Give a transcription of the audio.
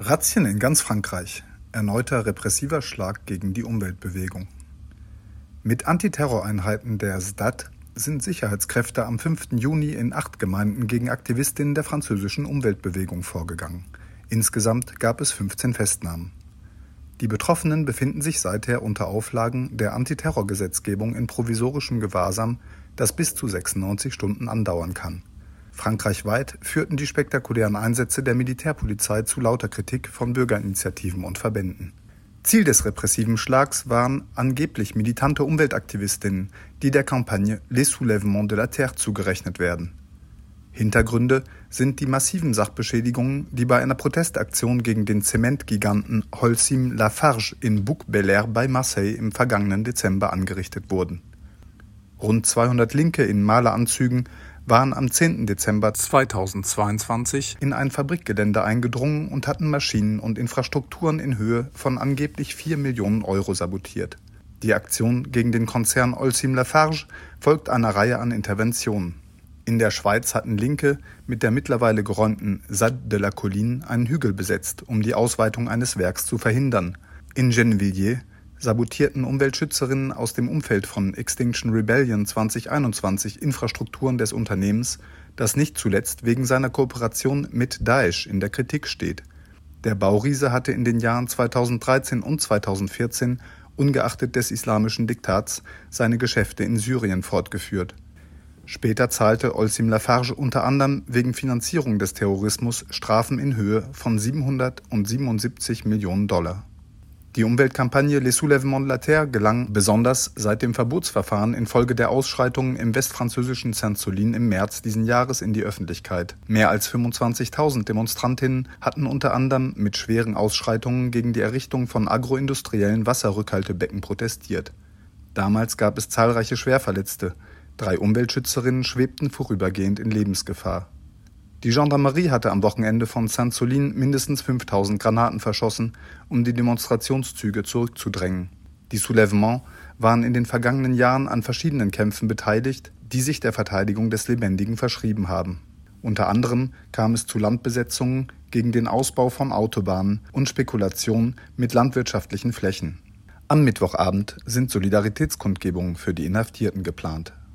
Razzien in ganz Frankreich. Erneuter repressiver Schlag gegen die Umweltbewegung. Mit Antiterroreinheiten der SDAT sind Sicherheitskräfte am 5. Juni in acht Gemeinden gegen Aktivistinnen der französischen Umweltbewegung vorgegangen. Insgesamt gab es 15 Festnahmen. Die Betroffenen befinden sich seither unter Auflagen der Antiterrorgesetzgebung in provisorischem Gewahrsam, das bis zu 96 Stunden andauern kann. Frankreichweit führten die spektakulären Einsätze der Militärpolizei zu lauter Kritik von Bürgerinitiativen und Verbänden. Ziel des repressiven Schlags waren angeblich militante Umweltaktivistinnen, die der Kampagne Les Soulèvements de la Terre zugerechnet werden. Hintergründe sind die massiven Sachbeschädigungen, die bei einer Protestaktion gegen den Zementgiganten Holcim Lafarge in Bouc-Belair bei Marseille im vergangenen Dezember angerichtet wurden. Rund 200 Linke in Maleranzügen waren am 10. Dezember 2022 in ein Fabrikgelände eingedrungen und hatten Maschinen und Infrastrukturen in Höhe von angeblich 4 Millionen Euro sabotiert. Die Aktion gegen den Konzern Holcim Lafarge folgt einer Reihe an Interventionen. In der Schweiz hatten Linke mit der mittlerweile geräumten Sade de la Colline einen Hügel besetzt, um die Ausweitung eines Werks zu verhindern. In Gennevilliers sabotierten Umweltschützerinnen aus dem Umfeld von Extinction Rebellion 2021 Infrastrukturen des Unternehmens, das nicht zuletzt wegen seiner Kooperation mit Daesh in der Kritik steht. Der Bauriese hatte in den Jahren 2013 und 2014 ungeachtet des islamischen Diktats seine Geschäfte in Syrien fortgeführt. Später zahlte Olsim Lafarge unter anderem wegen Finanzierung des Terrorismus Strafen in Höhe von 777 Millionen Dollar. Die Umweltkampagne Les Soulèvements de la Terre gelang besonders seit dem Verbotsverfahren infolge der Ausschreitungen im westfranzösischen Saint-Solin im März diesen Jahres in die Öffentlichkeit. Mehr als 25.000 Demonstrantinnen hatten unter anderem mit schweren Ausschreitungen gegen die Errichtung von agroindustriellen Wasserrückhaltebecken protestiert. Damals gab es zahlreiche Schwerverletzte. Drei Umweltschützerinnen schwebten vorübergehend in Lebensgefahr. Die Gendarmerie hatte am Wochenende von Saint-Solin mindestens 5000 Granaten verschossen, um die Demonstrationszüge zurückzudrängen. Die Soulèvements waren in den vergangenen Jahren an verschiedenen Kämpfen beteiligt, die sich der Verteidigung des Lebendigen verschrieben haben. Unter anderem kam es zu Landbesetzungen gegen den Ausbau von Autobahnen und Spekulationen mit landwirtschaftlichen Flächen. Am Mittwochabend sind Solidaritätskundgebungen für die Inhaftierten geplant